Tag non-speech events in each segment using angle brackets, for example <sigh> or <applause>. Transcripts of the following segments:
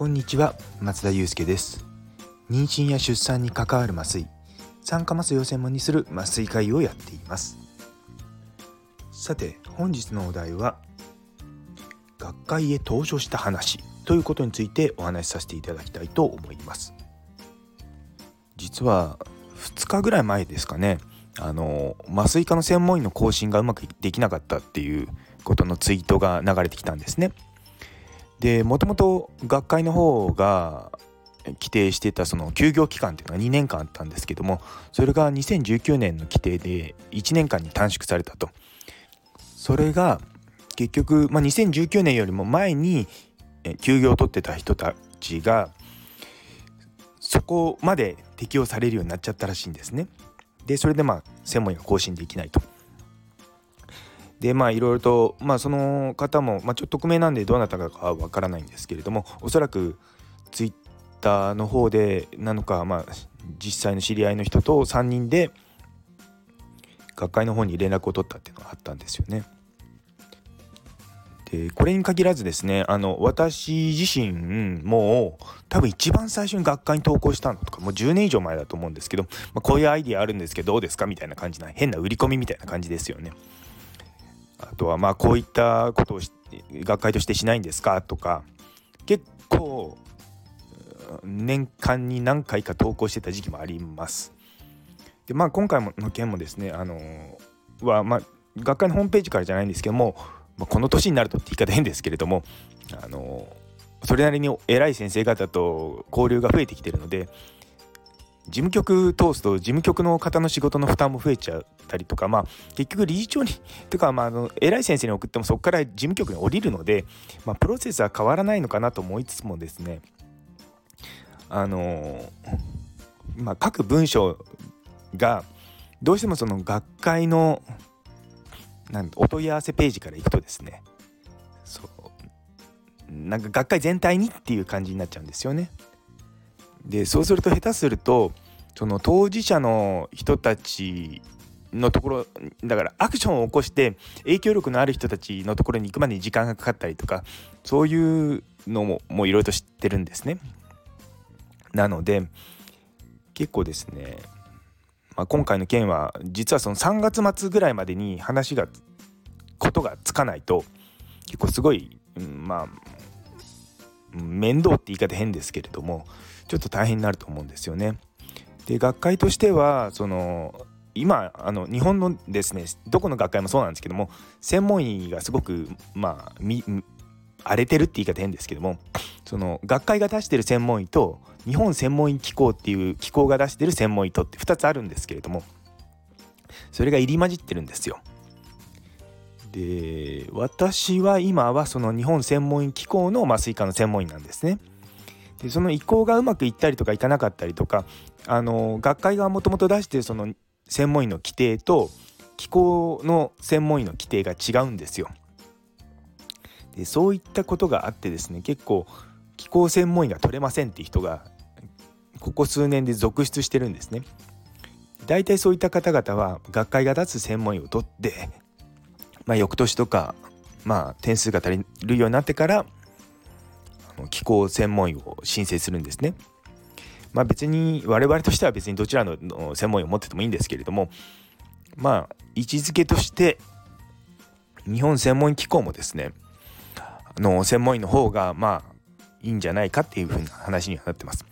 こんにちは松田祐介です。妊娠や出産に関わる麻酔酸化麻酔を専門にする麻酔科医をやっています。さて本日のお題は学会へ登場した話ということについてお話しさせていただきたいと思います。実は2日ぐらい前ですかねあの麻酔科の専門医の更新がうまくできなかったっていうことのツイートが流れてきたんですね。でもともと学会の方が規定してたその休業期間っていうのが2年間あったんですけどもそれが2019年の規定で1年間に短縮されたと。それが結局、まあ、2019年よりも前に休業を取ってた人たちがそこまで適用されるようになっちゃったらしいんですね。でそれでまあ専門医が更新できないと。でまあいろいろと、まあ、その方も、まあ、ちょっと匿名なんでどうなったかはわからないんですけれどもおそらくツイッターの方でなのか、まあ、実際の知り合いの人と3人で学会の方に連絡を取ったっていうのがあったんですよね。でこれに限らずですねあの私自身もう多分一番最初に学会に投稿したのとかもう10年以上前だと思うんですけど、まあ、こういうアイディアあるんですけどどうですかみたいな感じな変な売り込みみたいな感じですよね。あとはまあこういったことを学会としてしないんですか？とか結構年間に何回か投稿してた時期もあります。でまあ今回の件もですねあのはまあ学会のホームページからじゃないんですけどもまあ、この年になるとって言い方変ですけれどもあのそれなりに偉い先生方と交流が増えてきてるので事務局通すと事務局の方の仕事の負担も増えちゃったりとかまあ結局理事長にとかまああの偉い先生に送ってもそこから事務局に降りるので、まあ、プロセスは変わらないのかなと思いつつもですねあのまあ各文章がどうしてもその学会のなんお問い合わせページから行くとですねそうなんか学会全体にっていう感じになっちゃうんですよね。でそうすると下手するとその当事者の人たちのところだからアクションを起こして影響力のある人たちのところに行くまでに時間がかかったりとかそういうのももういろいろと知ってるんですね。なので結構ですねまあ、今回の件は実はその3月末ぐらいまでに話がことがつかないと結構すごい、うん、まあ面倒って言い方変ですけれどもちょっと大変になると思うんですよね。で学会としてはその今あの日本のですねどこの学会もそうなんですけども専門医がすごくまあ荒れてるって言い方変ですけどもその学会が出してる専門医と日本専門医機構っていう機構が出してる専門医とって2つあるんですけれどもそれが入り混じってるんですよ。で私は今はその日本専門医機構の麻酔科の専門医なんですね。でその移行がうまくいったりとかいかなかったりとかあの学会がもともと出してるその専門医の規定と機構の専門医の規定が違うんですよ。でそういったことがあってですね結構気候専門医が取れませんっていう人がここ数年で続出してるんですね。大体そういった方々は学会が出す専門医を取って、まあ、翌年とか、まあ、点数が足りるようになってから気候専門医を申請するんですね。まあ別に我々としては別にどちらの専門医を持っててもいいんですけれどもまあ位置づけとして日本専門機構もですねあの専門医の方がまあいいんじゃないかっていうふうな話にはなってます。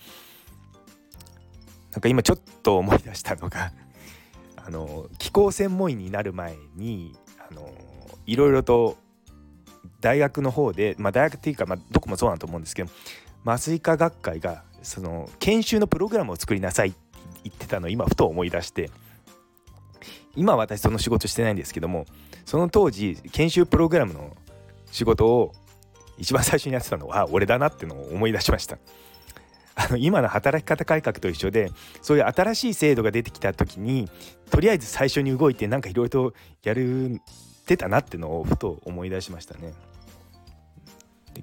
なんか今ちょっと思い出したのが <laughs> あの気候専門医になる前にあのいろいろと大学の方で、まあ、大学っていうか、まあ、どこもそうなんと思うんですけど麻酔科学会がその研修のプログラムを作りなさいって言ってたのを今ふと思い出して今私その仕事してないんですけどもその当時研修プログラムの仕事を一番最初にやってたのは俺だなってのを思い出しました。あの今の働き方改革と一緒でそういう新しい制度が出てきた時にとりあえず最初に動いてなんかいろいろとやるてたなってのをふと思い出しましたね。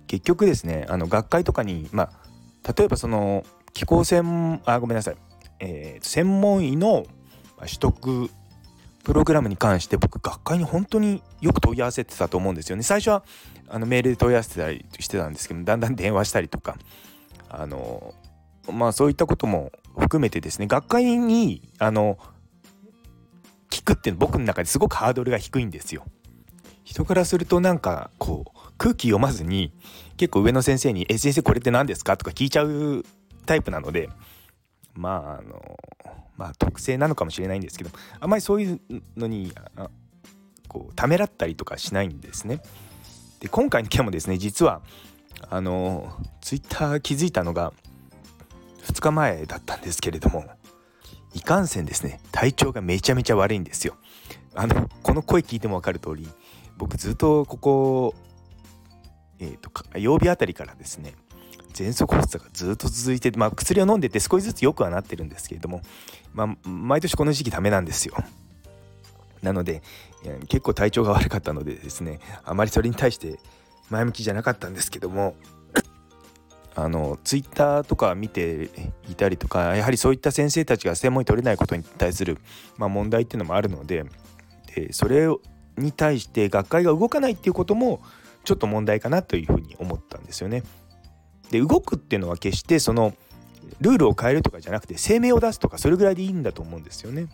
結局ですねあの学会とかにまあ例えばその気候専あごめんなさい、えー、専門医の取得プログラムに関して僕学会に本当によく問い合わせてたと思うんですよね最初はあのメールで問い合わせてたりしてたんですけどだんだん電話したりとかあのまあそういったことも含めてですね学会にあの聞くっていうの僕の中ですごくハードルが低いんですよ。人からするとなんかこう空気読まずに結構上の先生に「え先生これって何ですか?」とか聞いちゃうタイプなのでまああのまあ特性なのかもしれないんですけどあまりそういうのにこうためらったりとかしないんですね。で今回の件もですね実はあのツイッター気づいたのが2日前だったんですけれどもいかんせんですね体調がめちゃめちゃ悪いんですよ。あのこの声聞いても分かる通り僕ずっとここ、えーと、曜日あたりからですね喘息発作がずっと続いて、まあ、薬を飲んでて少しずつ良くはなってるんですけれども、まあ、毎年この時期ダメなんですよ。なので結構体調が悪かったのでですねあまりそれに対して前向きじゃなかったんですけども <coughs> あのツイッターとか見ていたりとかやはりそういった先生たちが専門に取れないことに対する、まあ、問題っていうのもあるのででそれに対して学会が動かないっていうこともちょっと問題かなというふうに思ったんですよね。で動くっていうのは決してそのルールを変えるとかじゃなくて声明を出すとかそれぐらいでいいんだと思うんですよね。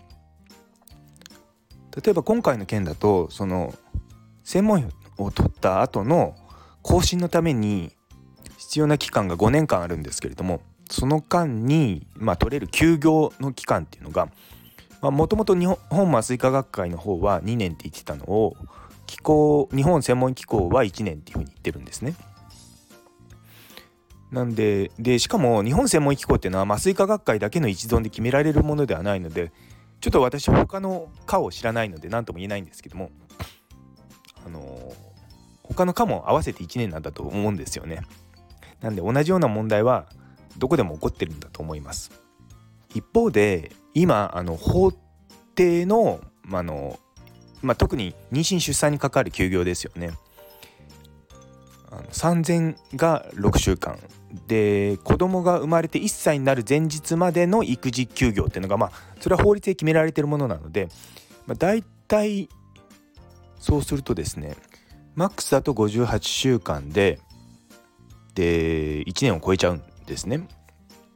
例えば今回の件だとその専門を取った後の更新のために必要な期間が5年間あるんですけれどもその間に、まあ、取れる休業の期間っていうのがもともと日本麻酔科学会の方は2年って言ってたのを機構日本専門機構は1年っていうふうに言ってるんですね。なんででしかも日本専門機構っていうのは麻酔科学会だけの一存で決められるものではないのでちょっと私他の科を知らないので何とも言えないんですけどもあの他の科も合わせて1年なんだと思うんですよね。なんで同じような問題はどこでも起こってるんだと思います。一方で今あの法定の,、まあのまあ、特に妊娠出産に関わる休業ですよね。あの産前が6週間で子供が生まれて1歳になる前日までの育児休業っていうのがまあそれは法律で決められてるものなので、まあ、大体そうするとですねマックスだと58週間でで1年を超えちゃうんですね。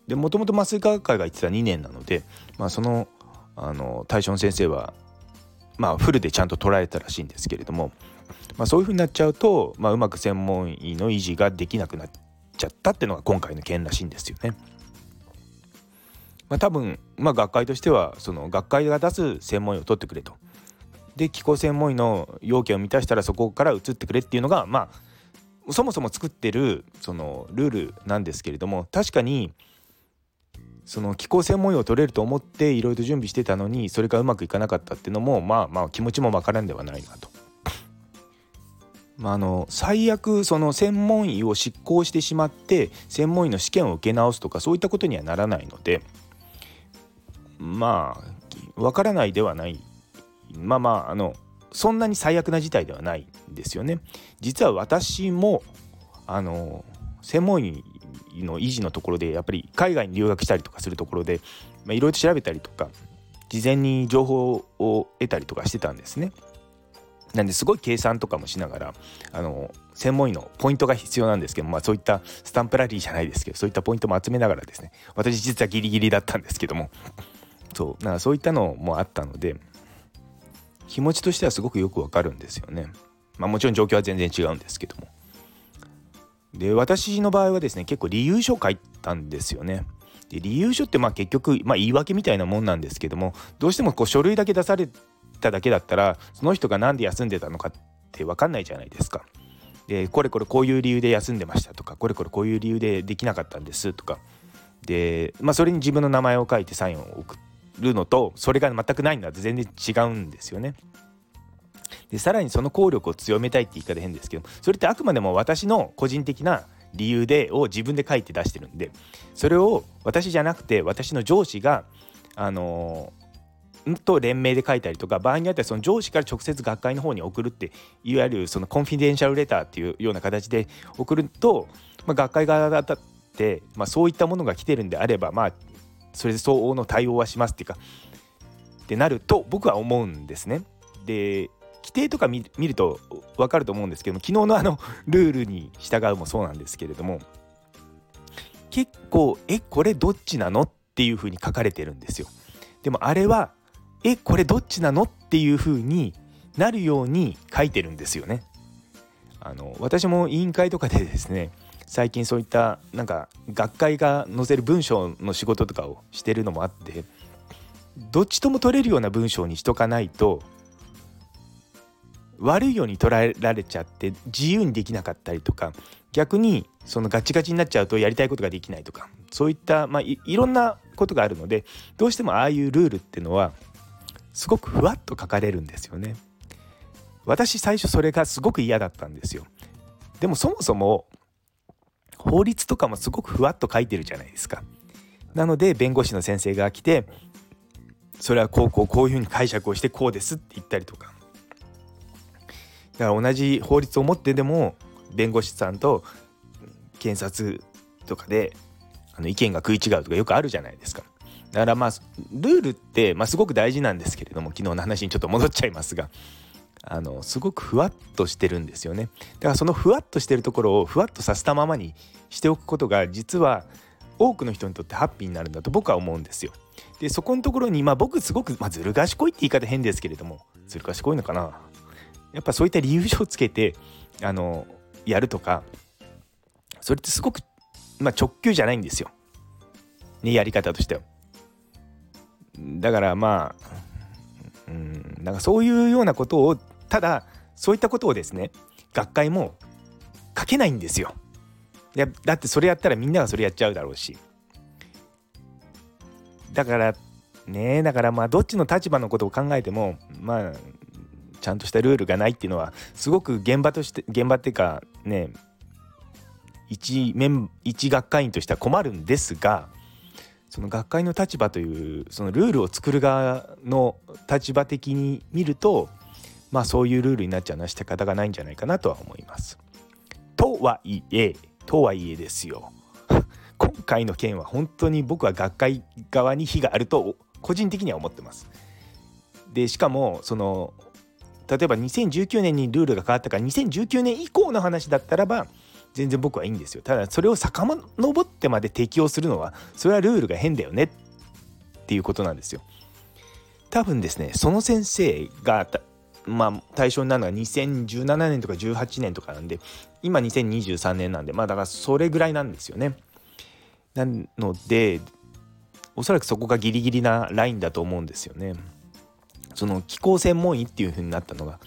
でもともと麻酔科学会が言ってた2年なので、まあ、そのあの対象の先生は、まあ、フルでちゃんと捉えたらしいんですけれども、まあ、そういうふうになっちゃうと、まあ、うまく専門医の維持ができなくなっちゃったっていうのが今回の件らしいんですよね。まあ、多分、まあ、学会としてはその学会が出す専門医を取ってくれと。で気候専門医の要件を満たしたらそこから移ってくれっていうのがまあそもそも作ってるそのルールなんですけれども確かにその気候専門医を取れると思っていろいろ準備してたのにそれがうまくいかなかったっていうのもまあまあ気持ちも分からんではないなと。<laughs> まあ、あの最悪その専門医を執行してしまって専門医の試験を受け直すとかそういったことにはならないのでまあ分からないではないまあまああのそんなに最悪な事態ではないんですよね。実は私もあの専門医の維持のところでやっぱり海外に留学したりとかするところでいろいろ調べたりとか事前に情報を得たりとかしてたんですね。なんですごい計算とかもしながらあの専門医のポイントが必要なんですけど、まあ、そういったスタンプラリーじゃないですけどそういったポイントも集めながらですね私実はギリギリだったんですけどもそうなんかそういったのもあったので気持ちとしてはすごくよくわかるんですよね。まあ、もちろん状況は全然違うんですけども。で私の場合はですね結構理由書書いたんですよね。で理由書ってまあ結局、まあ、言い訳みたいなもんなんですけどもどうしてもこう書類だけ出されただけだったらその人が何で休んでたのかって分かんないじゃないですか。でこれこれこういう理由で休んでましたとかこれこれこういう理由でできなかったんですとかで、まあ、それに自分の名前を書いてサインを送るのとそれが全くないのは全然違うんですよね。でさらにその効力を強めたいって言い方変ですけどそれってあくまでも私の個人的な理由でを自分で書いて出してるんでそれを私じゃなくて私の上司があのー、と連名で書いたりとか場合によってはその上司から直接学会の方に送るっていわゆるそのコンフィデンシャルレターっていうような形で送ると、まあ、学会側だって、まあ、そういったものが来てるんであればまあそれで相応の対応はしますっていうかってなると僕は思うんですね。で規定とか見ると分かると思うんですけども昨日のあの <laughs> ルールに従うもそうなんですけれどもこう「えこれどっちなの?」っていうふうに書かれてるんですよ。でもあれは「えこれどっちなの?」っていうふうになるように書いてるんですよね。あの私も委員会とかでですね最近そういったなんか学会が載せる文章の仕事とかをしてるのもあってどっちとも取れるような文章にしとかないと悪いように捉えられちゃって自由にできなかったりとか逆にそのガチガチになっちゃうとやりたいことができないとかそういった、まあ、いろんなことがあるのでどうしてもああいうルールっていうのはすごくふわっと書かれるんですよね。私最初それがすごく嫌だったんですよ。でもそもそも法律とかもすごくふわっと書いてるじゃないですか。なので弁護士の先生が来てそれはこうこうこういうふうに解釈をしてこうですって言ったりとかだから同じ法律を持ってでも弁護士さんと検察とかであの意見が食い違うとかよくあるじゃないですか。だからまあルールって、まあ、すごく大事なんですけれども昨日の話にちょっと戻っちゃいますがあのすごくふわっとしてるんですよね。だからそのふわっとしてるところをふわっとさせたままにしておくことが実は多くの人にとってハッピーになるんだと僕は思うんですよ。でそこのところにまあ僕すごく、まあ、ずる賢いって言い方変ですけれどもずる賢いのかな？やっぱそういった理由書をつけてあのやるとかそれってすごく、まあ、直球じゃないんですよ。ねやり方としては。だからまあうんなんかそういうようなことをただそういったことをですね学会も書けないんですよ。いやだってそれやったらみんながそれやっちゃうだろうし。だからねだからまあどっちの立場のことを考えてもまあちゃんとしたルールがないっていうのはすごく現場として現場っていうかね一面一学会員としては困るんですがその学会の立場というそのルールを作る側の立場的に見るとまあそういうルールになっちゃうのは仕方がないんじゃないかなとは思います。とはいえとはいえですよ <laughs> 今回の件は本当に僕は学会側に非があると個人的には思ってます。でしかもその例えば2019年にルールが変わったから2019年以降の話だったらば全然僕はいいんですよ。ただそれを遡ってまで適用するのはそれはルールが変だよねっていうことなんですよ。多分ですねその先生がまあ対象になるのは2017年とか18年とかなんで今2023年なんでまあだからそれぐらいなんですよね。なのでおそらくそこがギリギリなラインだと思うんですよね。その気候専門医っていう風になったのが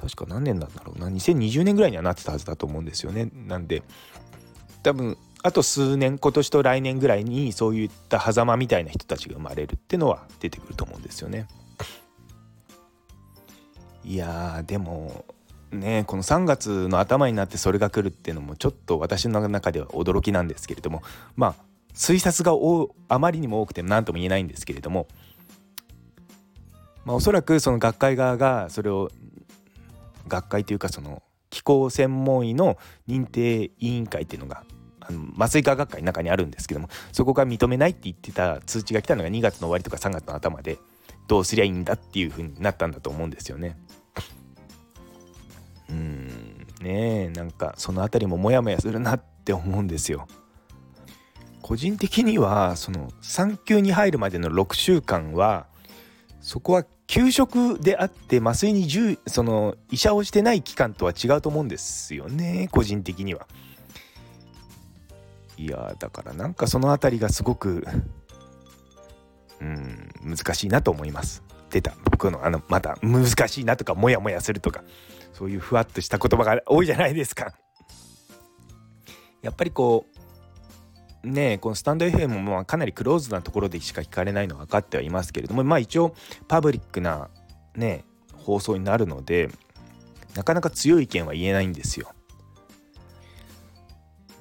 確か何年なんだろうな2020年ぐらいにはなってたはずだと思うんですよね。なんで多分あと数年今年と来年ぐらいにそういった狭間みたいな人たちが生まれるってのは出てくると思うんですよね。いやでもねこの3月の頭になってそれが来るっていうのもちょっと私の中では驚きなんですけれどもまあ推察があまりにも多くて何とも言えないんですけれどもまあ、おそらくその学会側がそれを学会というかその気候専門医の認定委員会っていうのがあの麻酔科学会の中にあるんですけどもそこが認めないって言ってた通知が来たのが2月の終わりとか3月の頭でどうすりゃいいんだっていう風になったんだと思うんですよね。うんねえなんかその辺りもモヤモヤするなって思うんですよ。個人的にはその産休に入るまでの6週間はそこは給食であって麻酔にその医者をしてない期間とは違うと思うんですよね個人的には。いやだからなんかその辺りがすごくうん難しいなと思います。出た僕のあのまた難しいなとかモヤモヤするとかそういうふわっとした言葉が多いじゃないですか。やっぱりこうねこのスタンド FM もかなりクローズなところでしか聞かれないのは分かってはいますけれどもまあ一応パブリックなね放送になるのでなかなか強い意見は言えないんですよ。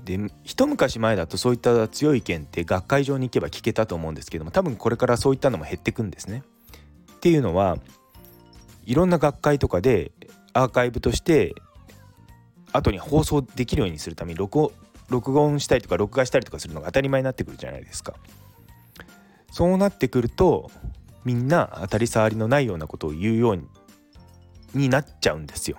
で一昔前だとそういった強い意見って学会場に行けば聞けたと思うんですけども多分これからそういったのも減ってくんですね。っていうのはいろんな学会とかでアーカイブとして後に放送できるようにするために録録音したりとか録画したりとかするのが当たり前になってくるじゃないですか。そうなってくるとみんな当たり障りのないようなことを言うようにになっちゃうんですよ。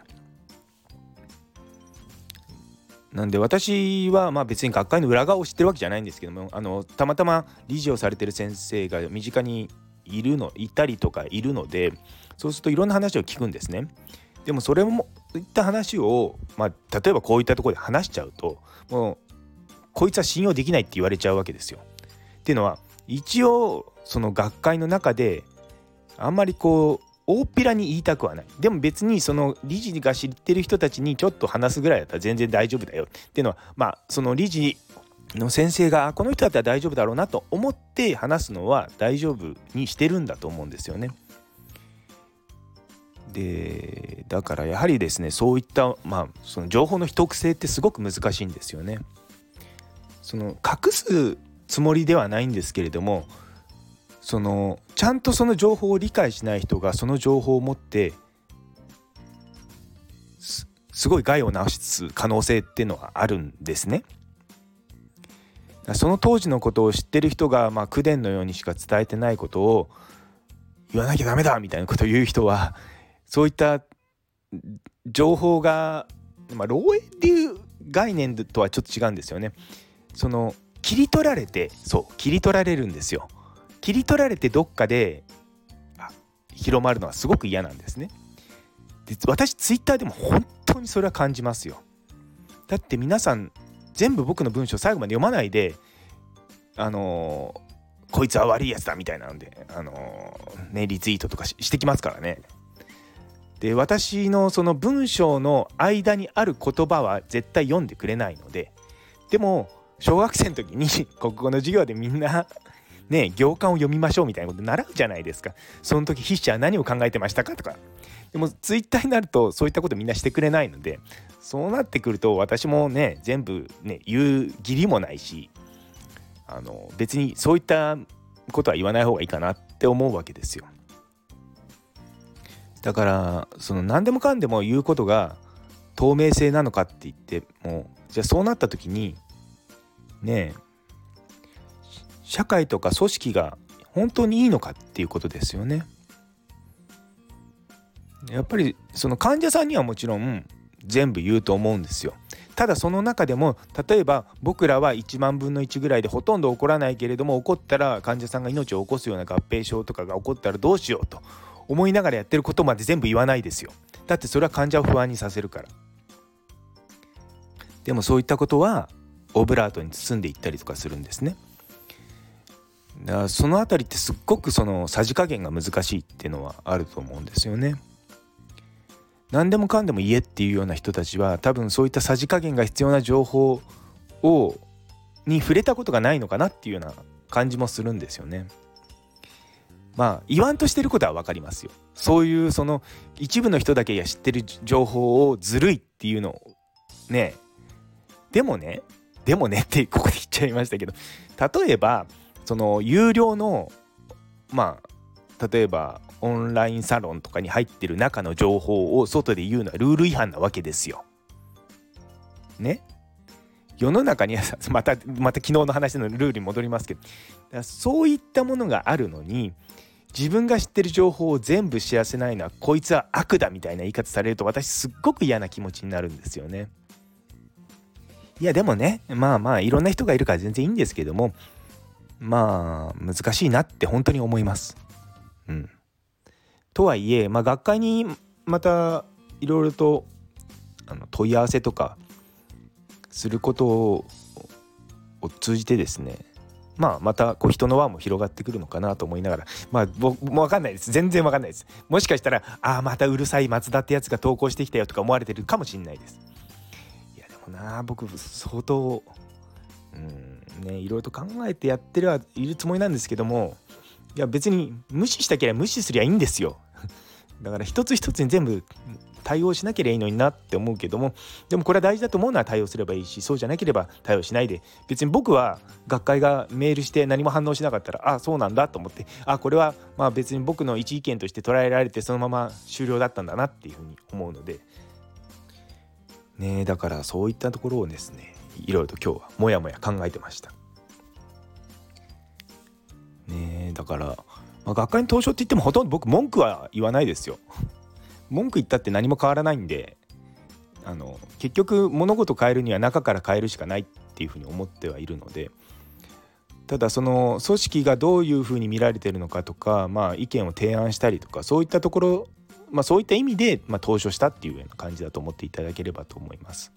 なんで私はまあ別に学会の裏側を知ってるわけじゃないんですけどもあのたまたま理事をされてる先生が身近にいるのいたりとかいるのでそうするといろんな話を聞くんですね。でもそれもいった話を、まあ、例えばこういったところで話しちゃうともうこいつは信用できないって言われちゃうわけですよ。っていうのは一応その学会の中であんまりこう大っぴらに言いたくはないでも別にその理事が知ってる人たちにちょっと話すぐらいだったら全然大丈夫だよっていうのはまあその理事の先生がこの人だったら大丈夫だろうなと思って話すのは大丈夫にしてるんだと思うんですよね。でだからやはりですねそういったまあその情報の秘匿性ってすごく難しいんですよね。その隠すつもりではないんですけれどもそのちゃんとその情報を理解しない人がその情報を持ってすごい害を治す可能性っていうのはあるんですね。その当時のことを知ってる人が、まあ、口伝のようにしか伝えてないことを言わなきゃダメだみたいなことを言う人はそういった情報が、まあ、漏洩っていう概念とはちょっと違うんですよね。その切り取られてそう切り取られるんですよ。切り取られてどっかで広まるのはすごく嫌なんですね。で私ツイッターでも本当にそれは感じますよ。だって皆さん全部僕の文章最後まで読まないであのー、こいつは悪いやつだみたいなんであのー、ねリツイートとかしてきますからね。で私のその文章の間にある言葉は絶対読んでくれないのででも小学生の時に <laughs> 国語の授業でみんなね行間を読みましょうみたいなこと習うじゃないですか。その時筆者は何を考えてましたかとか。でもツイッターになるとそういったことみんなしてくれないのでそうなってくると私もね全部ね言う義理もないしあの別にそういったことは言わない方がいいかなって思うわけですよ。だからその何でもかんでも言うことが透明性なのかって言ってもじゃあそうなった時にねえ社会とか組織が本当にいいのかっていうことですよね。やっぱりその患者さんにはもちろん全部言うと思うんですよ。ただその中でも例えば僕らは1万分の1ぐらいでほとんど起こらないけれども起こったら患者さんが命を起こすような合併症とかが起こったらどうしようと思いながらやってることまで全部言わないですよ。だってそれは患者を不安にさせるから。でもそういったことはオブラートに包んでいったりとかするんですね。だからその辺りってすっごくそのさじ加減が難しいっていうのはあると思うんですよね。何でもかんでも言えっていうような人たちは多分そういったさじ加減が必要な情報をに触れたことがないのかなっていうような感じもするんですよね。まあ言わんとしてることは分かりますよ。そういうその一部の人だけが知ってる情報をずるいっていうのをねでもねでもねってここで言っちゃいましたけど例えばその有料のまあ例えばオンラインサロンとかに入ってる中の情報を外で言うのはルール違反なわけですよ。ね？世の中には <laughs> またまた昨日の話のルールに戻りますけどそういったものがあるのに自分が知ってる情報を全部知らせないのはこいつは悪だみたいな言い方されると私すっごく嫌な気持ちになるんですよね。いやでもねまあまあいろんな人がいるから全然いいんですけどもまあ難しいなって本当に思います。うん、とはいえ、まあ、学会にまたいろいろとあの問い合わせとかすることを通じてですねまあまたこう人の輪も広がってくるのかなと思いながら。まあ僕も分かんないです。全然分かんないです。もしかしたらああまたうるさい松田ってやつが投稿してきたよとか思われてるかもしんないです。いやでもな僕相当うんねいろいろと考えてやってるはいるつもりなんですけどもいや別に無視したければ無視すりゃいいんですよ。<laughs> だから一つ一つに全部対応しなければいいのになって思うけどもでもこれは大事だと思うのは対応すればいいしそうじゃなければ対応しないで別に僕は学会がメールして何も反応しなかったらあそうなんだと思ってあこれはまあ別に僕の一意見として捉えられてそのまま終了だったんだなっていうふうに思うのでねだからそういったところをですねいろいろと今日はもやもや考えてました。ねだから、ま、学会に投書って言ってもほとんど僕文句は言わないですよ。文句言ったって何も変わらないんであの結局物事変えるには中から変えるしかないっていうふうに思ってはいるのでただその組織がどういうふうに見られてるのかとか、まあ、意見を提案したりとかそういったところ、まあ、そういった意味で、まあ、投書したっていうような感じだと思っていただければと思います。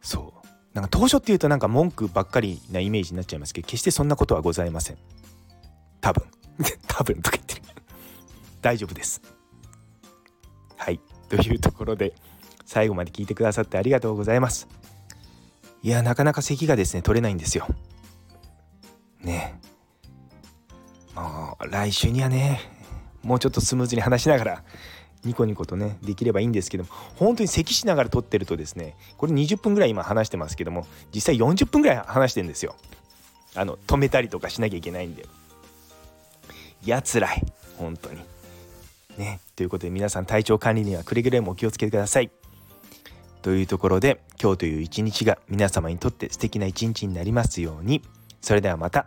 そう。なんか当初っていうとなんか文句ばっかりなイメージになっちゃいますけど決してそんなことはございません。多分。<laughs> 多分とか言ってる。大丈夫です。はい。というところで最後まで聞いてくださってありがとうございます。いやなかなか咳がですね取れないんですよ。ね。もう来週にはねもうちょっとスムーズに話しながらニコニコとねできればいいんですけども本当に咳しながら撮ってるとですねこれ20分ぐらい今話してますけども実際40分ぐらい話してんですよ。あの止めたりとかしなきゃいけないんで。やつらい本当に。ねということで皆さん体調管理にはくれぐれもお気をつけください。というところで今日という一日が皆様にとって素敵な一日になりますように。それではまた。